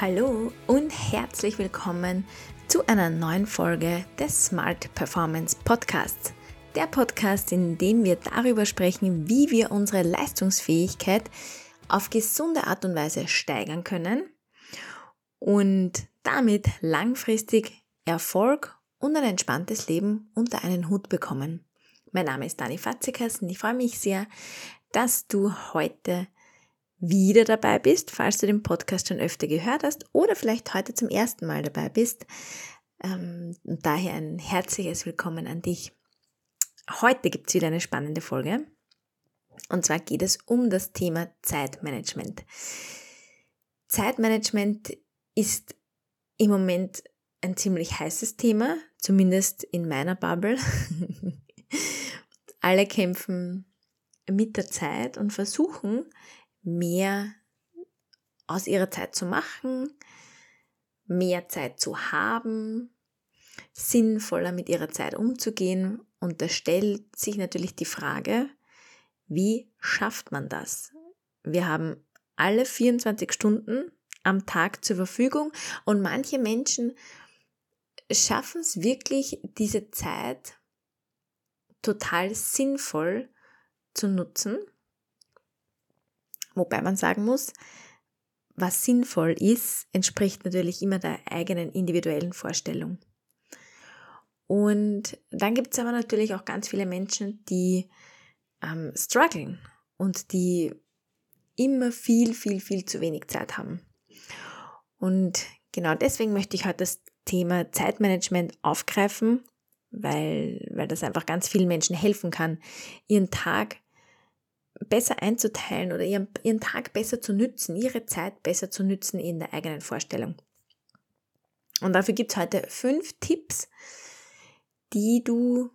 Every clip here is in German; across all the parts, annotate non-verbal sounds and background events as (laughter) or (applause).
Hallo und herzlich willkommen zu einer neuen Folge des Smart Performance Podcasts. Der Podcast, in dem wir darüber sprechen, wie wir unsere Leistungsfähigkeit auf gesunde Art und Weise steigern können und damit langfristig Erfolg und ein entspanntes Leben unter einen Hut bekommen. Mein Name ist Dani Fatzikas und ich freue mich sehr, dass du heute wieder dabei bist, falls du den Podcast schon öfter gehört hast oder vielleicht heute zum ersten Mal dabei bist. Ähm, und daher ein herzliches Willkommen an dich. Heute gibt es wieder eine spannende Folge. Und zwar geht es um das Thema Zeitmanagement. Zeitmanagement ist im Moment ein ziemlich heißes Thema, zumindest in meiner Bubble. (laughs) Alle kämpfen mit der Zeit und versuchen, mehr aus ihrer Zeit zu machen, mehr Zeit zu haben, sinnvoller mit ihrer Zeit umzugehen. Und da stellt sich natürlich die Frage, wie schafft man das? Wir haben alle 24 Stunden am Tag zur Verfügung und manche Menschen schaffen es wirklich, diese Zeit total sinnvoll zu nutzen Wobei man sagen muss, was sinnvoll ist, entspricht natürlich immer der eigenen individuellen Vorstellung. Und dann gibt es aber natürlich auch ganz viele Menschen, die ähm, strugglen und die immer viel, viel, viel zu wenig Zeit haben. Und genau deswegen möchte ich heute das Thema Zeitmanagement aufgreifen, weil, weil das einfach ganz vielen Menschen helfen kann, ihren Tag besser einzuteilen oder ihren, ihren Tag besser zu nützen, ihre Zeit besser zu nützen in der eigenen Vorstellung. Und dafür gibt es heute fünf Tipps, die du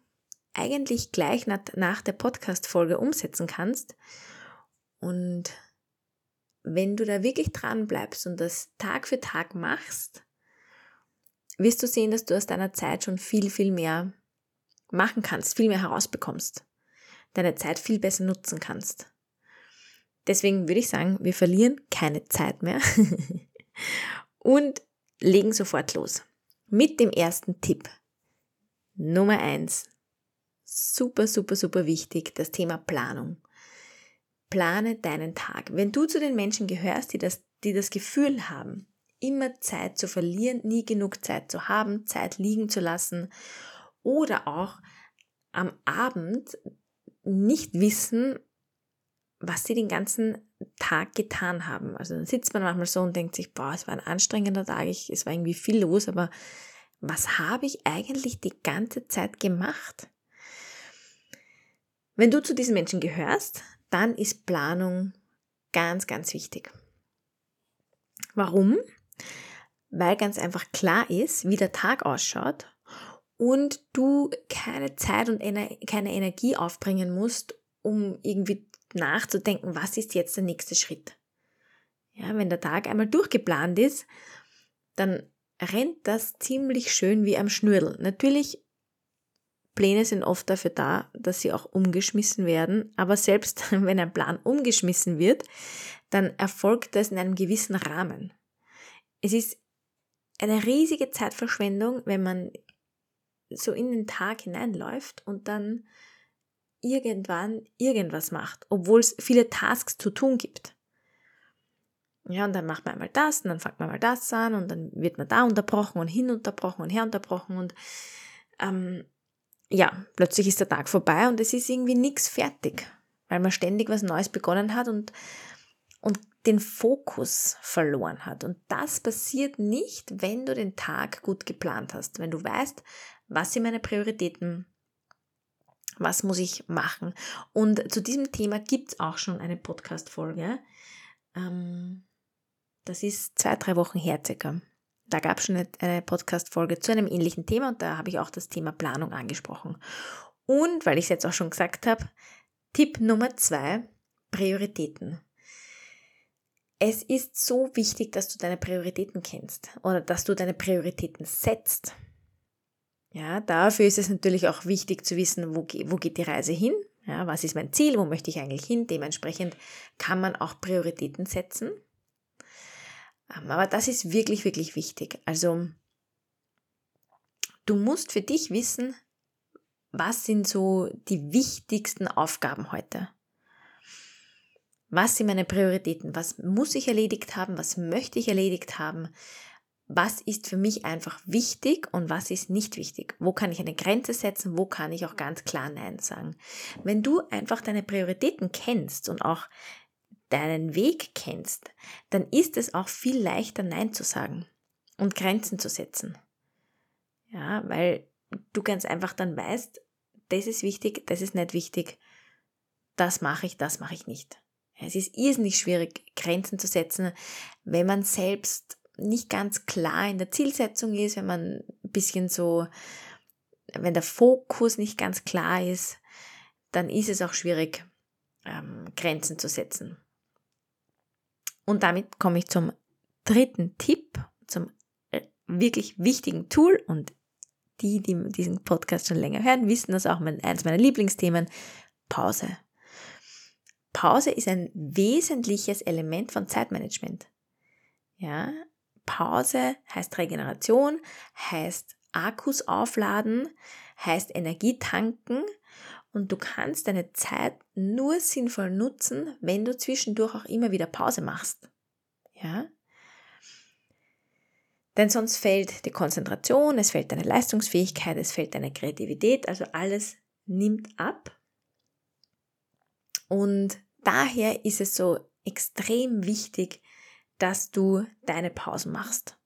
eigentlich gleich nach der Podcast-Folge umsetzen kannst. Und wenn du da wirklich dran bleibst und das Tag für Tag machst, wirst du sehen, dass du aus deiner Zeit schon viel, viel mehr machen kannst, viel mehr herausbekommst deine Zeit viel besser nutzen kannst. Deswegen würde ich sagen, wir verlieren keine Zeit mehr (laughs) und legen sofort los. Mit dem ersten Tipp. Nummer eins. Super, super, super wichtig, das Thema Planung. Plane deinen Tag. Wenn du zu den Menschen gehörst, die das, die das Gefühl haben, immer Zeit zu verlieren, nie genug Zeit zu haben, Zeit liegen zu lassen oder auch am Abend nicht wissen, was sie den ganzen Tag getan haben. Also dann sitzt man manchmal so und denkt sich, boah, es war ein anstrengender Tag, ich, es war irgendwie viel los, aber was habe ich eigentlich die ganze Zeit gemacht? Wenn du zu diesen Menschen gehörst, dann ist Planung ganz, ganz wichtig. Warum? Weil ganz einfach klar ist, wie der Tag ausschaut und du keine Zeit und keine Energie aufbringen musst, um irgendwie nachzudenken, was ist jetzt der nächste Schritt. Ja, wenn der Tag einmal durchgeplant ist, dann rennt das ziemlich schön wie am Schnürl. Natürlich, Pläne sind oft dafür da, dass sie auch umgeschmissen werden, aber selbst (laughs) wenn ein Plan umgeschmissen wird, dann erfolgt das in einem gewissen Rahmen. Es ist eine riesige Zeitverschwendung, wenn man so in den Tag hineinläuft und dann irgendwann irgendwas macht, obwohl es viele Tasks zu tun gibt. Ja, und dann macht man einmal das und dann fängt man mal das an und dann wird man da unterbrochen und hin unterbrochen und her unterbrochen und ähm, ja, plötzlich ist der Tag vorbei und es ist irgendwie nichts fertig, weil man ständig was Neues begonnen hat und, und den Fokus verloren hat. Und das passiert nicht, wenn du den Tag gut geplant hast. Wenn du weißt, was sind meine Prioritäten? Was muss ich machen? Und zu diesem Thema gibt es auch schon eine Podcast-Folge. Ähm, das ist zwei, drei Wochen her circa. Da gab es schon eine Podcast-Folge zu einem ähnlichen Thema und da habe ich auch das Thema Planung angesprochen. Und weil ich es jetzt auch schon gesagt habe, Tipp Nummer zwei, Prioritäten. Es ist so wichtig, dass du deine Prioritäten kennst oder dass du deine Prioritäten setzt. Ja, dafür ist es natürlich auch wichtig zu wissen, wo, wo geht die Reise hin? Ja, was ist mein Ziel? Wo möchte ich eigentlich hin? Dementsprechend kann man auch Prioritäten setzen. Ähm, aber das ist wirklich, wirklich wichtig. Also du musst für dich wissen, was sind so die wichtigsten Aufgaben heute? Was sind meine Prioritäten? Was muss ich erledigt haben? Was möchte ich erledigt haben? Was ist für mich einfach wichtig und was ist nicht wichtig? Wo kann ich eine Grenze setzen? Wo kann ich auch ganz klar Nein sagen? Wenn du einfach deine Prioritäten kennst und auch deinen Weg kennst, dann ist es auch viel leichter Nein zu sagen und Grenzen zu setzen. Ja, weil du ganz einfach dann weißt, das ist wichtig, das ist nicht wichtig, das mache ich, das mache ich nicht. Es ist irrsinnig schwierig, Grenzen zu setzen, wenn man selbst nicht ganz klar in der Zielsetzung ist, wenn man ein bisschen so, wenn der Fokus nicht ganz klar ist, dann ist es auch schwierig, ähm, Grenzen zu setzen. Und damit komme ich zum dritten Tipp, zum äh, wirklich wichtigen Tool und die, die diesen Podcast schon länger hören, wissen das auch mein, eines meiner Lieblingsthemen, Pause. Pause ist ein wesentliches Element von Zeitmanagement. Ja, Pause heißt Regeneration, heißt Akkus aufladen, heißt Energie tanken und du kannst deine Zeit nur sinnvoll nutzen, wenn du zwischendurch auch immer wieder Pause machst. Ja? Denn sonst fällt die Konzentration, es fällt deine Leistungsfähigkeit, es fällt deine Kreativität, also alles nimmt ab. Und daher ist es so extrem wichtig, dass du deine Pausen machst.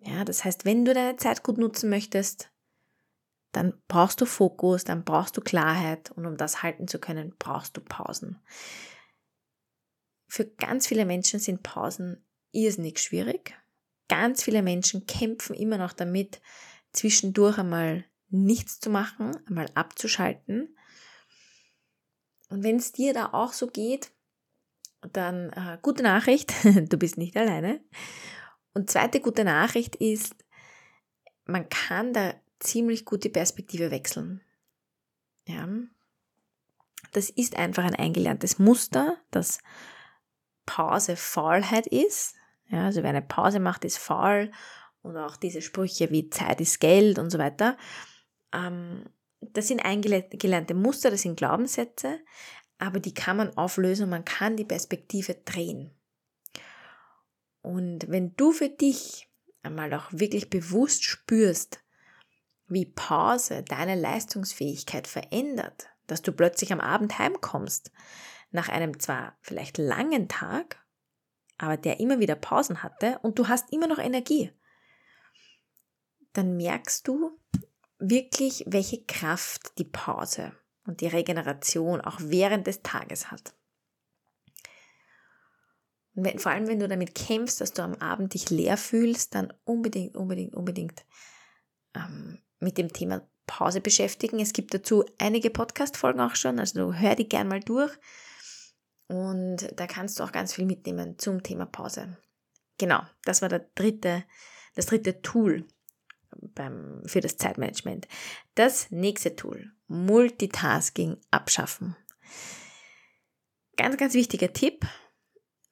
Ja, das heißt, wenn du deine Zeit gut nutzen möchtest, dann brauchst du Fokus, dann brauchst du Klarheit und um das halten zu können, brauchst du Pausen. Für ganz viele Menschen sind Pausen irrsinnig schwierig. Ganz viele Menschen kämpfen immer noch damit, zwischendurch einmal nichts zu machen, einmal abzuschalten. Und wenn es dir da auch so geht, dann äh, gute Nachricht, (laughs) du bist nicht alleine. Und zweite gute Nachricht ist, man kann da ziemlich gute Perspektive wechseln. Ja. Das ist einfach ein eingelerntes Muster, dass Pause Faulheit ist. Ja, also wer eine Pause macht, ist faul. Und auch diese Sprüche wie Zeit ist Geld und so weiter. Ähm, das sind eingelernte Muster, das sind Glaubenssätze, aber die kann man auflösen und man kann die Perspektive drehen. Und wenn du für dich einmal auch wirklich bewusst spürst, wie Pause deine Leistungsfähigkeit verändert, dass du plötzlich am Abend heimkommst, nach einem zwar vielleicht langen Tag, aber der immer wieder Pausen hatte und du hast immer noch Energie, dann merkst du wirklich, welche Kraft die Pause und die Regeneration auch während des Tages hat. Und wenn, vor allem, wenn du damit kämpfst, dass du am Abend dich leer fühlst, dann unbedingt, unbedingt, unbedingt ähm, mit dem Thema Pause beschäftigen. Es gibt dazu einige Podcast-Folgen auch schon, also hör die gern mal durch. Und da kannst du auch ganz viel mitnehmen zum Thema Pause. Genau, das war der dritte, das dritte Tool, beim, für das Zeitmanagement. Das nächste Tool, Multitasking abschaffen. Ganz, ganz wichtiger Tipp.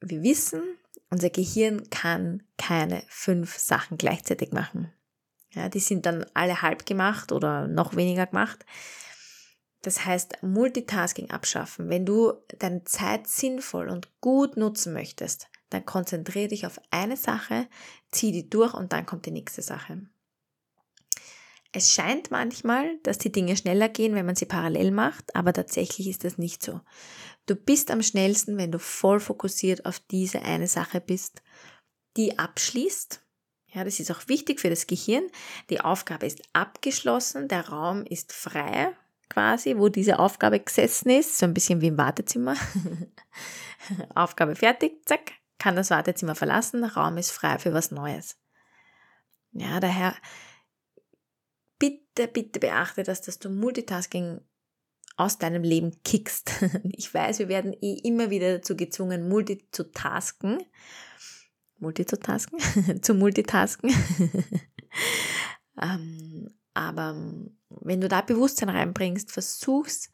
Wir wissen, unser Gehirn kann keine fünf Sachen gleichzeitig machen. Ja, die sind dann alle halb gemacht oder noch weniger gemacht. Das heißt, Multitasking abschaffen. Wenn du deine Zeit sinnvoll und gut nutzen möchtest, dann konzentriere dich auf eine Sache, zieh die durch und dann kommt die nächste Sache. Es scheint manchmal, dass die Dinge schneller gehen, wenn man sie parallel macht, aber tatsächlich ist das nicht so. Du bist am schnellsten, wenn du voll fokussiert auf diese eine Sache bist, die abschließt. Ja, das ist auch wichtig für das Gehirn. Die Aufgabe ist abgeschlossen, der Raum ist frei, quasi, wo diese Aufgabe gesessen ist, so ein bisschen wie im Wartezimmer. (laughs) Aufgabe fertig, zack, kann das Wartezimmer verlassen, Raum ist frei für was Neues. Ja, daher bitte, bitte beachte das, dass du Multitasking aus deinem Leben kickst. (laughs) Ich weiß, wir werden eh immer wieder dazu gezwungen, multi zu tasken. Multi zu tasken? (laughs) zu multitasken. (laughs) ähm, aber wenn du da Bewusstsein reinbringst, versuch's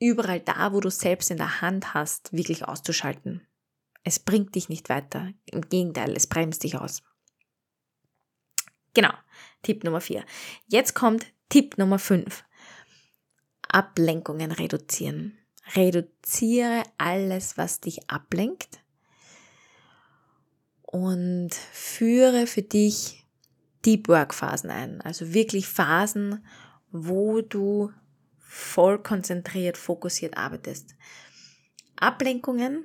überall da, wo du selbst in der Hand hast, wirklich auszuschalten. Es bringt dich nicht weiter. Im Gegenteil, es bremst dich aus. Genau, Tipp Nummer 4. Jetzt kommt Tipp Nummer 5. Ablenkungen reduzieren. Reduziere alles, was dich ablenkt und führe für dich Deep Work Phasen ein. Also wirklich Phasen, wo du voll konzentriert, fokussiert arbeitest. Ablenkungen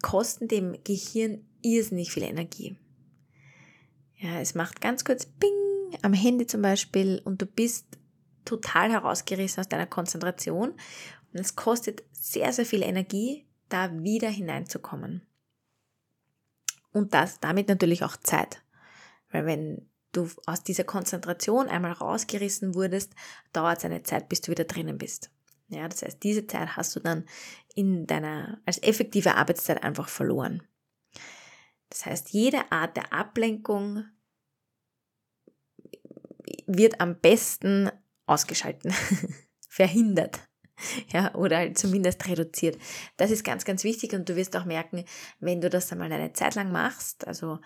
kosten dem Gehirn irrsinnig viel Energie. Ja, es macht ganz kurz Bing am Handy zum Beispiel und du bist total herausgerissen aus deiner Konzentration und es kostet sehr, sehr viel Energie, da wieder hineinzukommen. Und das damit natürlich auch Zeit. Weil wenn du aus dieser Konzentration einmal rausgerissen wurdest, dauert es eine Zeit, bis du wieder drinnen bist. Ja, das heißt, diese Zeit hast du dann in deiner, als effektive Arbeitszeit einfach verloren. Das heißt, jede Art der Ablenkung wird am besten ausgeschalten, (laughs) verhindert. Ja, oder halt zumindest reduziert. Das ist ganz, ganz wichtig und du wirst auch merken, wenn du das einmal eine Zeit lang machst, also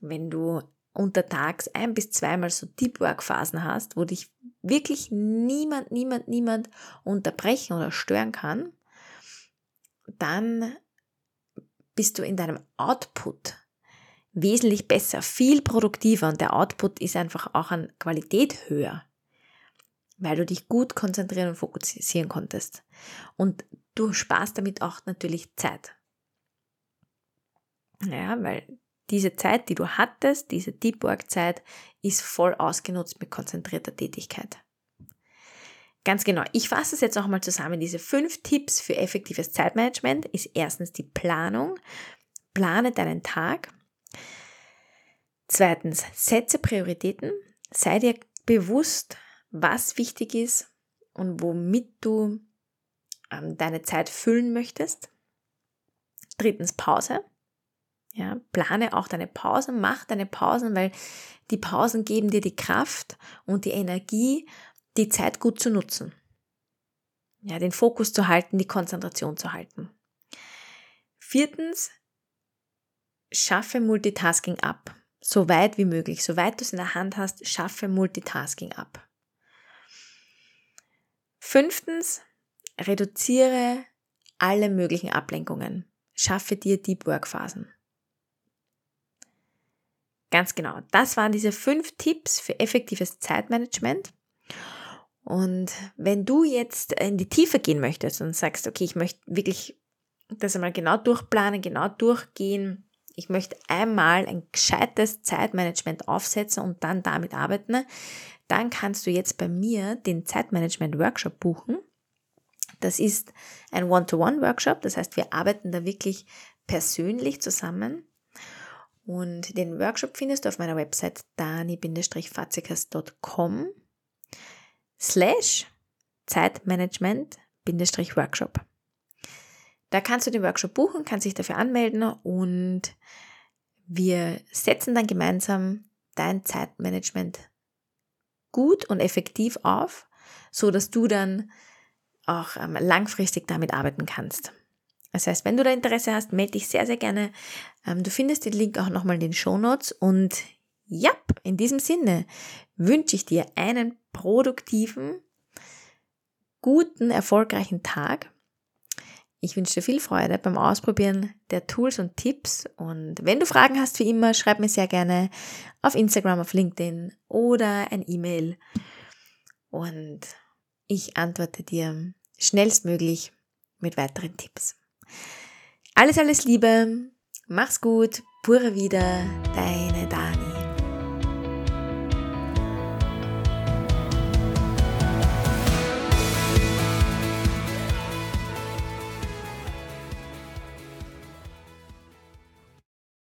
wenn du untertags ein bis zweimal so Deep Work Phasen hast, wo dich wirklich niemand, niemand, niemand unterbrechen oder stören kann, dann bist du in deinem Output wesentlich besser, viel produktiver und der Output ist einfach auch an Qualität höher, weil du dich gut konzentrieren und fokussieren konntest. Und du sparst damit auch natürlich Zeit. Ja, weil diese Zeit, die du hattest, diese Deep Work Zeit, ist voll ausgenutzt mit konzentrierter Tätigkeit. Ganz genau. Ich fasse es jetzt nochmal zusammen. Diese fünf Tipps für effektives Zeitmanagement ist erstens die Planung. Plane deinen Tag. Zweitens, setze Prioritäten. Sei dir bewusst, was wichtig ist und womit du ähm, deine Zeit füllen möchtest. Drittens, Pause. Ja, plane auch deine Pausen, mach deine Pausen, weil die Pausen geben dir die Kraft und die Energie, die Zeit gut zu nutzen. Ja, den Fokus zu halten, die Konzentration zu halten. Viertens, schaffe Multitasking ab. So weit wie möglich. So weit du es in der Hand hast, schaffe Multitasking ab. Fünftens, reduziere alle möglichen Ablenkungen. Schaffe dir Deep Work Phasen. Ganz genau. Das waren diese fünf Tipps für effektives Zeitmanagement. Und wenn du jetzt in die Tiefe gehen möchtest und sagst, okay, ich möchte wirklich das einmal genau durchplanen, genau durchgehen, ich möchte einmal ein gescheites Zeitmanagement aufsetzen und dann damit arbeiten, dann kannst du jetzt bei mir den Zeitmanagement-Workshop buchen. Das ist ein One-to-One-Workshop, das heißt, wir arbeiten da wirklich persönlich zusammen. Und den Workshop findest du auf meiner Website dani-fazikas.com slash Zeitmanagement-Workshop. Da kannst du den Workshop buchen, kannst dich dafür anmelden und wir setzen dann gemeinsam dein Zeitmanagement gut und effektiv auf, so dass du dann auch ähm, langfristig damit arbeiten kannst. Das heißt, wenn du da Interesse hast, melde dich sehr, sehr gerne. Ähm, du findest den Link auch nochmal in den Show Notes. Und ja, in diesem Sinne wünsche ich dir einen produktiven, guten, erfolgreichen Tag. Ich wünsche dir viel Freude beim Ausprobieren der Tools und Tipps. Und wenn du Fragen hast, wie immer, schreib mir sehr gerne auf Instagram, auf LinkedIn oder ein E-Mail. Und ich antworte dir schnellstmöglich mit weiteren Tipps. Alles, alles Liebe. Mach's gut. Pure wieder. Deine Dani.